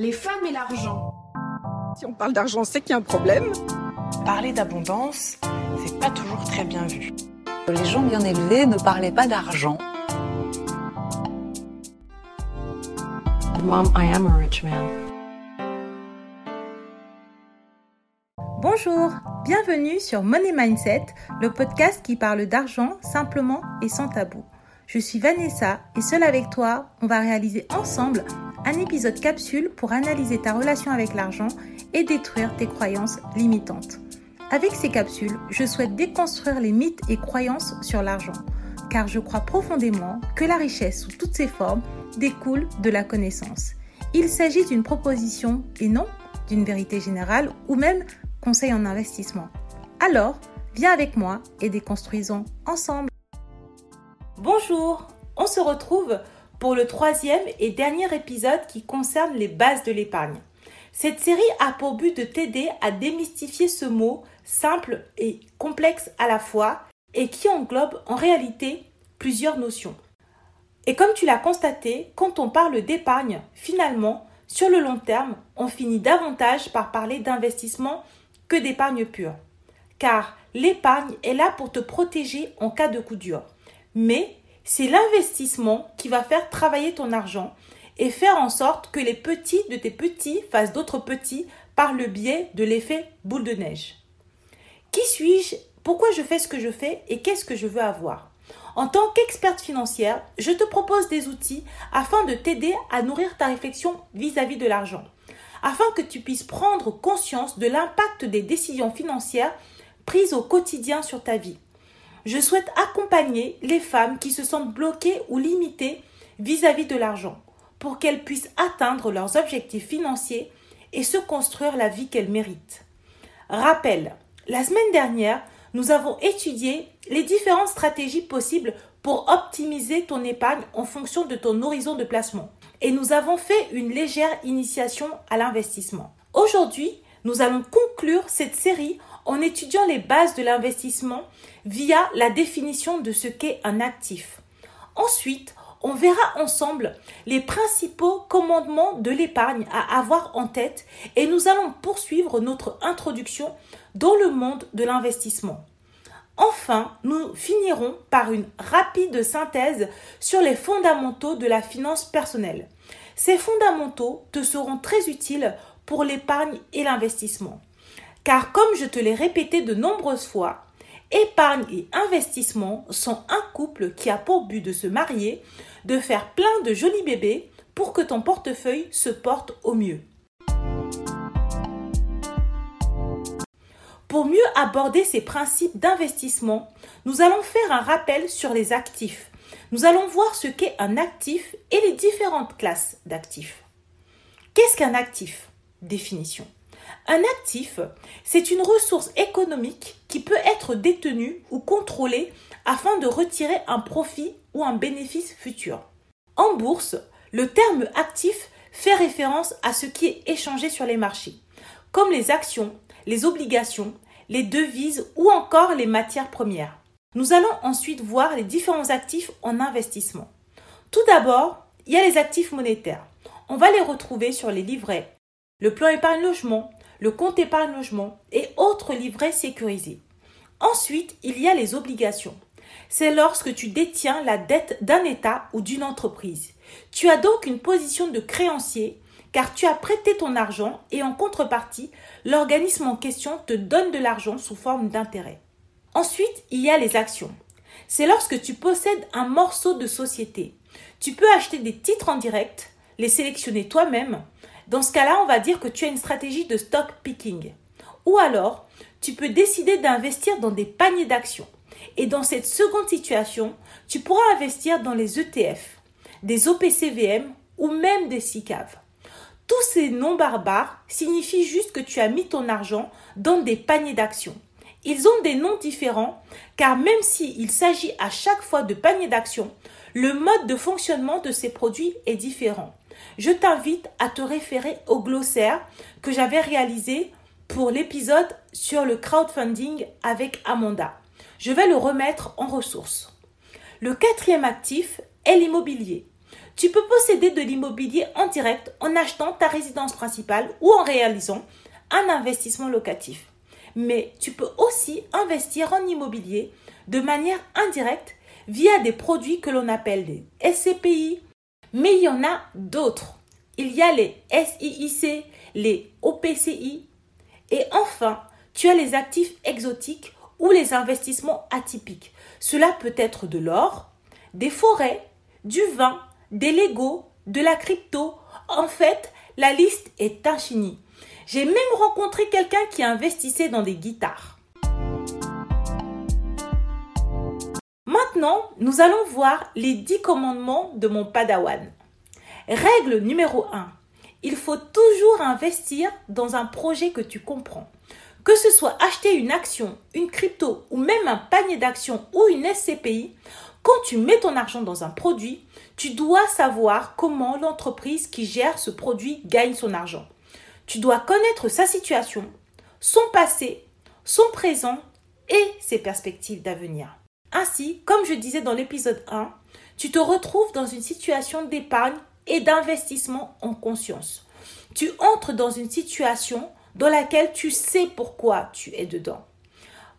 les femmes et l'argent. Si on parle d'argent, c'est qu'il y a un problème. Parler d'abondance, c'est pas toujours très bien vu. Les gens bien élevés ne parlaient pas d'argent. Mom, I am a rich man. Bonjour, bienvenue sur Money Mindset, le podcast qui parle d'argent simplement et sans tabou. Je suis Vanessa et seule avec toi, on va réaliser ensemble un épisode capsule pour analyser ta relation avec l'argent et détruire tes croyances limitantes. Avec ces capsules, je souhaite déconstruire les mythes et croyances sur l'argent, car je crois profondément que la richesse sous toutes ses formes découle de la connaissance. Il s'agit d'une proposition et non d'une vérité générale ou même conseil en investissement. Alors, viens avec moi et déconstruisons ensemble. Bonjour, on se retrouve pour le troisième et dernier épisode qui concerne les bases de l'épargne. Cette série a pour but de t'aider à démystifier ce mot simple et complexe à la fois et qui englobe en réalité plusieurs notions. Et comme tu l'as constaté, quand on parle d'épargne, finalement, sur le long terme, on finit davantage par parler d'investissement que d'épargne pure. Car l'épargne est là pour te protéger en cas de coup dur. Mais c'est l'investissement qui va faire travailler ton argent et faire en sorte que les petits de tes petits fassent d'autres petits par le biais de l'effet boule de neige. Qui suis-je? Pourquoi je fais ce que je fais Et qu'est-ce que je veux avoir? En tant qu'experte financière, je te propose des outils afin de t'aider à nourrir ta réflexion vis-à-vis de l'argent, afin que tu puisses prendre conscience de l'impact des décisions financières prises au quotidien sur ta vie je souhaite accompagner les femmes qui se sentent bloquées ou limitées vis-à-vis de l'argent pour qu'elles puissent atteindre leurs objectifs financiers et se construire la vie qu'elles méritent. Rappel, la semaine dernière, nous avons étudié les différentes stratégies possibles pour optimiser ton épargne en fonction de ton horizon de placement. Et nous avons fait une légère initiation à l'investissement. Aujourd'hui, nous allons conclure cette série en étudiant les bases de l'investissement via la définition de ce qu'est un actif. Ensuite, on verra ensemble les principaux commandements de l'épargne à avoir en tête et nous allons poursuivre notre introduction dans le monde de l'investissement. Enfin, nous finirons par une rapide synthèse sur les fondamentaux de la finance personnelle. Ces fondamentaux te seront très utiles pour l'épargne et l'investissement. Car comme je te l'ai répété de nombreuses fois, épargne et investissement sont un couple qui a pour but de se marier, de faire plein de jolis bébés pour que ton portefeuille se porte au mieux. Pour mieux aborder ces principes d'investissement, nous allons faire un rappel sur les actifs. Nous allons voir ce qu'est un actif et les différentes classes d'actifs. Qu'est-ce qu'un actif? Définition. Un actif, c'est une ressource économique qui peut être détenue ou contrôlée afin de retirer un profit ou un bénéfice futur. En bourse, le terme actif fait référence à ce qui est échangé sur les marchés, comme les actions, les obligations, les devises ou encore les matières premières. Nous allons ensuite voir les différents actifs en investissement. Tout d'abord, il y a les actifs monétaires. On va les retrouver sur les livrets, le plan épargne logement, le compte épargne logement et autres livrets sécurisés. Ensuite, il y a les obligations. C'est lorsque tu détiens la dette d'un État ou d'une entreprise. Tu as donc une position de créancier car tu as prêté ton argent et en contrepartie, l'organisme en question te donne de l'argent sous forme d'intérêt. Ensuite, il y a les actions. C'est lorsque tu possèdes un morceau de société. Tu peux acheter des titres en direct, les sélectionner toi-même, dans ce cas-là, on va dire que tu as une stratégie de stock picking. Ou alors, tu peux décider d'investir dans des paniers d'actions. Et dans cette seconde situation, tu pourras investir dans les ETF, des OPCVM ou même des SICAV. Tous ces noms barbares signifient juste que tu as mis ton argent dans des paniers d'actions. Ils ont des noms différents car même s'il s'agit à chaque fois de paniers d'actions, le mode de fonctionnement de ces produits est différent je t'invite à te référer au glossaire que j'avais réalisé pour l'épisode sur le crowdfunding avec Amanda. Je vais le remettre en ressources. Le quatrième actif est l'immobilier. Tu peux posséder de l'immobilier en direct en achetant ta résidence principale ou en réalisant un investissement locatif. Mais tu peux aussi investir en immobilier de manière indirecte via des produits que l'on appelle des SCPI. Mais il y en a d'autres. Il y a les SIIC, les OPCI. Et enfin, tu as les actifs exotiques ou les investissements atypiques. Cela peut être de l'or, des forêts, du vin, des Legos, de la crypto. En fait, la liste est infinie. J'ai même rencontré quelqu'un qui investissait dans des guitares. Maintenant, nous allons voir les 10 commandements de mon padawan. Règle numéro 1. Il faut toujours investir dans un projet que tu comprends. Que ce soit acheter une action, une crypto ou même un panier d'actions ou une SCPI, quand tu mets ton argent dans un produit, tu dois savoir comment l'entreprise qui gère ce produit gagne son argent. Tu dois connaître sa situation, son passé, son présent et ses perspectives d'avenir. Ainsi, comme je disais dans l'épisode 1, tu te retrouves dans une situation d'épargne et d'investissement en conscience. Tu entres dans une situation dans laquelle tu sais pourquoi tu es dedans.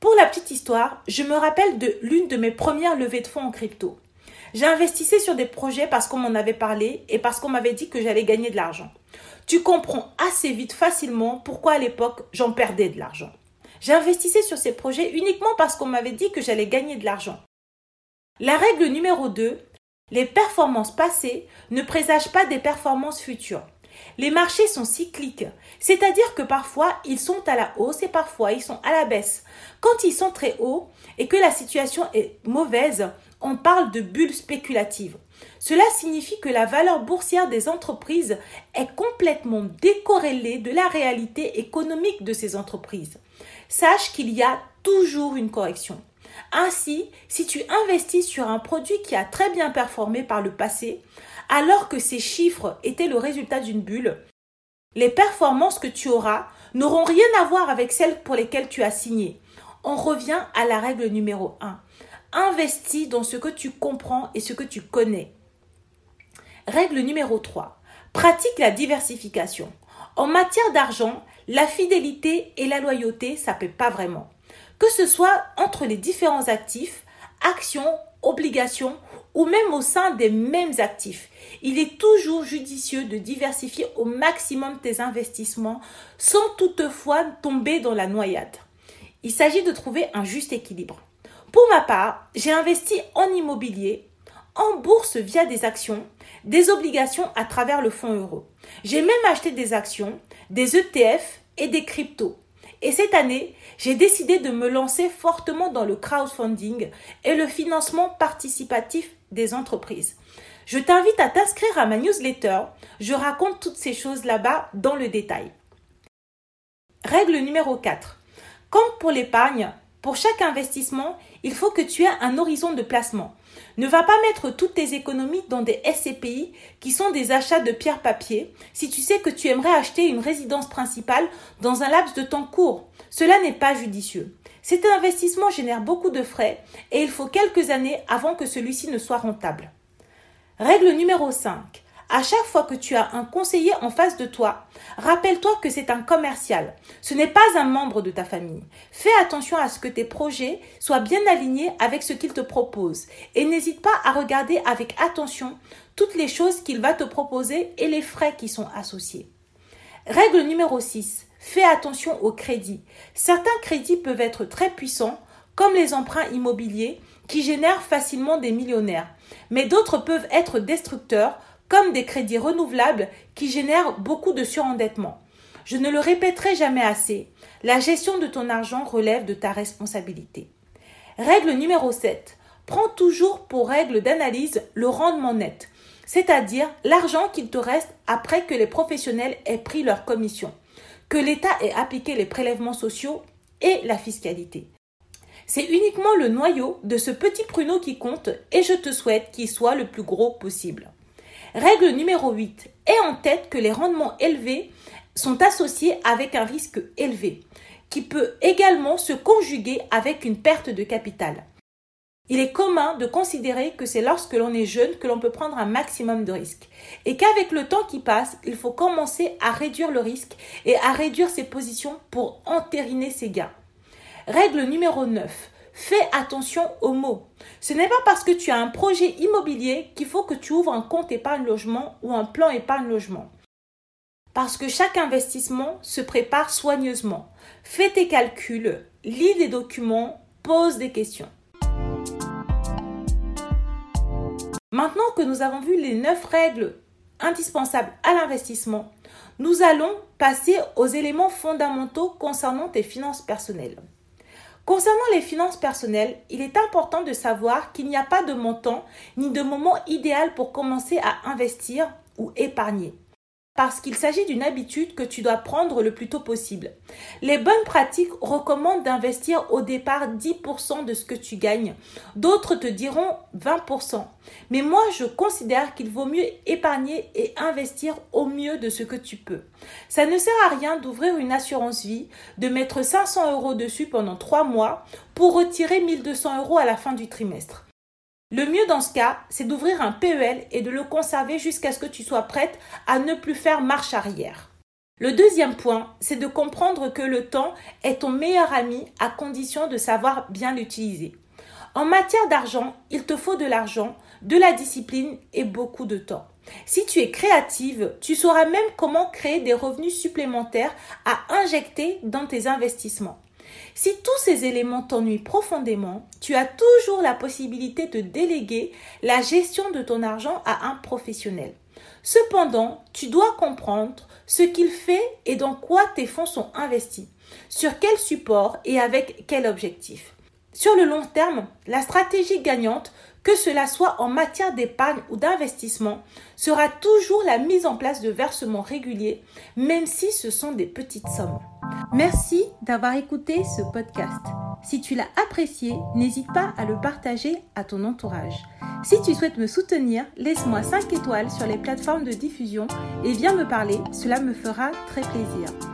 Pour la petite histoire, je me rappelle de l'une de mes premières levées de fonds en crypto. J'investissais sur des projets parce qu'on m'en avait parlé et parce qu'on m'avait dit que j'allais gagner de l'argent. Tu comprends assez vite facilement pourquoi à l'époque j'en perdais de l'argent. J'investissais sur ces projets uniquement parce qu'on m'avait dit que j'allais gagner de l'argent. La règle numéro 2, les performances passées ne présagent pas des performances futures. Les marchés sont cycliques, c'est-à-dire que parfois ils sont à la hausse et parfois ils sont à la baisse. Quand ils sont très hauts et que la situation est mauvaise, on parle de bulle spéculative. Cela signifie que la valeur boursière des entreprises est complètement décorrélée de la réalité économique de ces entreprises. Sache qu'il y a toujours une correction. Ainsi, si tu investis sur un produit qui a très bien performé par le passé, alors que ces chiffres étaient le résultat d'une bulle, les performances que tu auras n'auront rien à voir avec celles pour lesquelles tu as signé. On revient à la règle numéro 1. Investis dans ce que tu comprends et ce que tu connais. Règle numéro 3. Pratique la diversification. En matière d'argent, la fidélité et la loyauté, ça ne paie pas vraiment. Que ce soit entre les différents actifs, actions, obligations ou même au sein des mêmes actifs. Il est toujours judicieux de diversifier au maximum tes investissements sans toutefois tomber dans la noyade. Il s'agit de trouver un juste équilibre. Pour ma part, j'ai investi en immobilier, en bourse via des actions, des obligations à travers le fonds euro. J'ai même acheté des actions, des ETF et des cryptos. Et cette année, j'ai décidé de me lancer fortement dans le crowdfunding et le financement participatif des entreprises. Je t'invite à t'inscrire à ma newsletter. Je raconte toutes ces choses là-bas dans le détail. Règle numéro 4. Comme pour l'épargne, pour chaque investissement, il faut que tu aies un horizon de placement. Ne va pas mettre toutes tes économies dans des SCPI qui sont des achats de pierre-papier si tu sais que tu aimerais acheter une résidence principale dans un laps de temps court. Cela n'est pas judicieux. Cet investissement génère beaucoup de frais et il faut quelques années avant que celui-ci ne soit rentable. Règle numéro 5. À chaque fois que tu as un conseiller en face de toi, rappelle-toi que c'est un commercial. Ce n'est pas un membre de ta famille. Fais attention à ce que tes projets soient bien alignés avec ce qu'il te propose et n'hésite pas à regarder avec attention toutes les choses qu'il va te proposer et les frais qui sont associés. Règle numéro 6. Fais attention aux crédits. Certains crédits peuvent être très puissants, comme les emprunts immobiliers, qui génèrent facilement des millionnaires, mais d'autres peuvent être destructeurs, comme des crédits renouvelables qui génèrent beaucoup de surendettement. Je ne le répéterai jamais assez, la gestion de ton argent relève de ta responsabilité. Règle numéro 7. Prends toujours pour règle d'analyse le rendement net, c'est-à-dire l'argent qu'il te reste après que les professionnels aient pris leur commission, que l'État ait appliqué les prélèvements sociaux et la fiscalité. C'est uniquement le noyau de ce petit pruneau qui compte et je te souhaite qu'il soit le plus gros possible. Règle numéro 8. Aie en tête que les rendements élevés sont associés avec un risque élevé, qui peut également se conjuguer avec une perte de capital. Il est commun de considérer que c'est lorsque l'on est jeune que l'on peut prendre un maximum de risques et qu'avec le temps qui passe, il faut commencer à réduire le risque et à réduire ses positions pour entériner ses gains. Règle numéro 9. Fais attention aux mots. Ce n'est pas parce que tu as un projet immobilier qu'il faut que tu ouvres un compte épargne logement ou un plan épargne logement. Parce que chaque investissement se prépare soigneusement. Fais tes calculs, lis des documents, pose des questions. Maintenant que nous avons vu les 9 règles indispensables à l'investissement, nous allons passer aux éléments fondamentaux concernant tes finances personnelles. Concernant les finances personnelles, il est important de savoir qu'il n'y a pas de montant ni de moment idéal pour commencer à investir ou épargner parce qu'il s'agit d'une habitude que tu dois prendre le plus tôt possible. Les bonnes pratiques recommandent d'investir au départ 10% de ce que tu gagnes. D'autres te diront 20%. Mais moi, je considère qu'il vaut mieux épargner et investir au mieux de ce que tu peux. Ça ne sert à rien d'ouvrir une assurance vie, de mettre 500 euros dessus pendant 3 mois pour retirer 1200 euros à la fin du trimestre. Le mieux dans ce cas, c'est d'ouvrir un PEL et de le conserver jusqu'à ce que tu sois prête à ne plus faire marche arrière. Le deuxième point, c'est de comprendre que le temps est ton meilleur ami à condition de savoir bien l'utiliser. En matière d'argent, il te faut de l'argent, de la discipline et beaucoup de temps. Si tu es créative, tu sauras même comment créer des revenus supplémentaires à injecter dans tes investissements. Si tous ces éléments t'ennuient profondément, tu as toujours la possibilité de déléguer la gestion de ton argent à un professionnel. Cependant, tu dois comprendre ce qu'il fait et dans quoi tes fonds sont investis, sur quel support et avec quel objectif. Sur le long terme, la stratégie gagnante, que cela soit en matière d'épargne ou d'investissement, sera toujours la mise en place de versements réguliers, même si ce sont des petites sommes. Merci d'avoir écouté ce podcast. Si tu l'as apprécié, n'hésite pas à le partager à ton entourage. Si tu souhaites me soutenir, laisse-moi 5 étoiles sur les plateformes de diffusion et viens me parler, cela me fera très plaisir.